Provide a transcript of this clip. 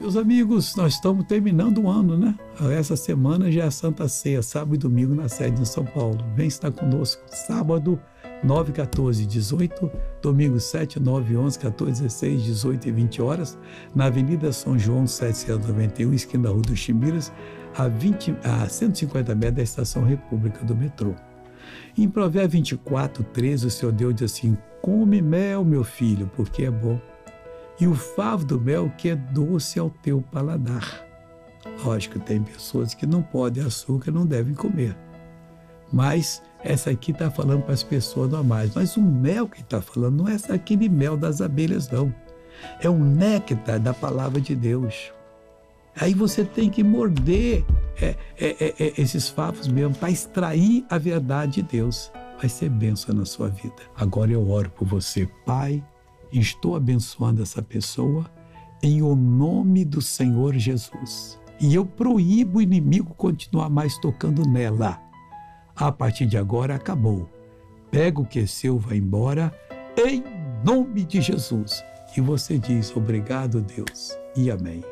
Meus amigos, nós estamos terminando o ano, né? Essa semana já é Santa Ceia, sábado e domingo na sede em São Paulo. Vem estar conosco. Sábado, 9, 14, 18. Domingo, 7, 9, 11, 14, 16, 18 e 20 horas. Na Avenida São João, 791, esquina da Rua dos Chimbiras, a, 20, a 150 metros da Estação República do metrô. Em Provérbios 24, 13, o Senhor Deus diz assim: Come mel, meu filho, porque é bom e o favo do mel que é doce ao teu paladar. Lógico, tem pessoas que não podem açúcar, não devem comer. Mas essa aqui está falando para as pessoas normais. Mas o mel que está falando não é aquele mel das abelhas, não. É o néctar da palavra de Deus. Aí você tem que morder é, é, é, é esses favos mesmo para extrair a verdade de Deus. Vai ser bênção na sua vida. Agora eu oro por você, Pai estou abençoando essa pessoa em o nome do Senhor Jesus. E eu proíbo o inimigo continuar mais tocando nela. A partir de agora acabou. Pega o que é seu, vai embora, em nome de Jesus. E você diz: Obrigado, Deus, e amém.